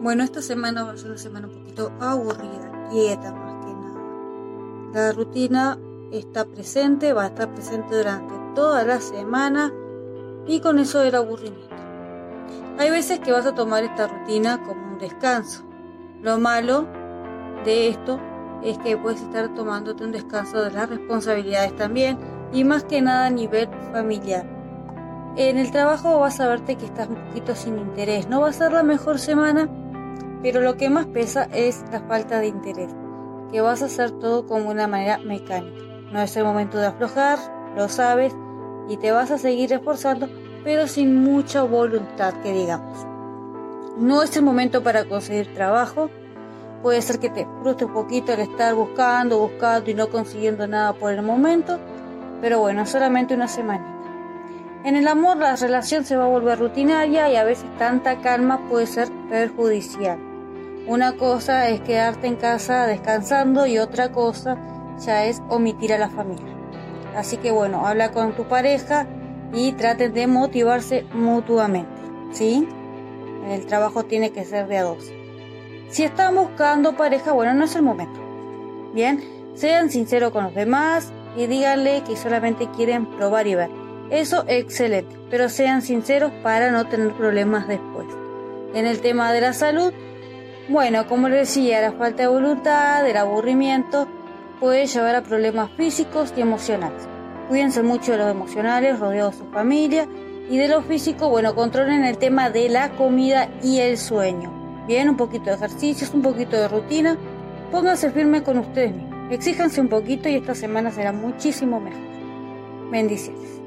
Bueno, esta semana va a ser una semana un poquito aburrida, quieta más que nada. La rutina está presente, va a estar presente durante toda la semana y con eso del aburrimiento. Hay veces que vas a tomar esta rutina como un descanso. Lo malo de esto es que puedes estar tomándote un descanso de las responsabilidades también y más que nada a nivel familiar. En el trabajo vas a verte que estás un poquito sin interés. No va a ser la mejor semana, pero lo que más pesa es la falta de interés, que vas a hacer todo como una manera mecánica. No es el momento de aflojar, lo sabes, y te vas a seguir esforzando, pero sin mucha voluntad, que digamos. No es el momento para conseguir trabajo. Puede ser que te frustre un poquito el estar buscando, buscando y no consiguiendo nada por el momento, pero bueno, solamente una semanita. En el amor la relación se va a volver rutinaria y a veces tanta calma puede ser perjudicial. Una cosa es quedarte en casa descansando y otra cosa ya es omitir a la familia. Así que bueno, habla con tu pareja y traten de motivarse mutuamente, ¿sí? El trabajo tiene que ser de a dos. Si están buscando pareja, bueno, no es el momento. Bien, sean sinceros con los demás y díganle que solamente quieren probar y ver. Eso excelente, pero sean sinceros para no tener problemas después. En el tema de la salud, bueno, como les decía, la falta de voluntad, el aburrimiento, puede llevar a problemas físicos y emocionales. Cuídense mucho de los emocionales, rodeados de su familia, y de lo físico, bueno, controlen el tema de la comida y el sueño. Bien, un poquito de ejercicios, un poquito de rutina, pónganse firme con ustedes mismos, exíjanse un poquito y esta semana será muchísimo mejor. Bendiciones.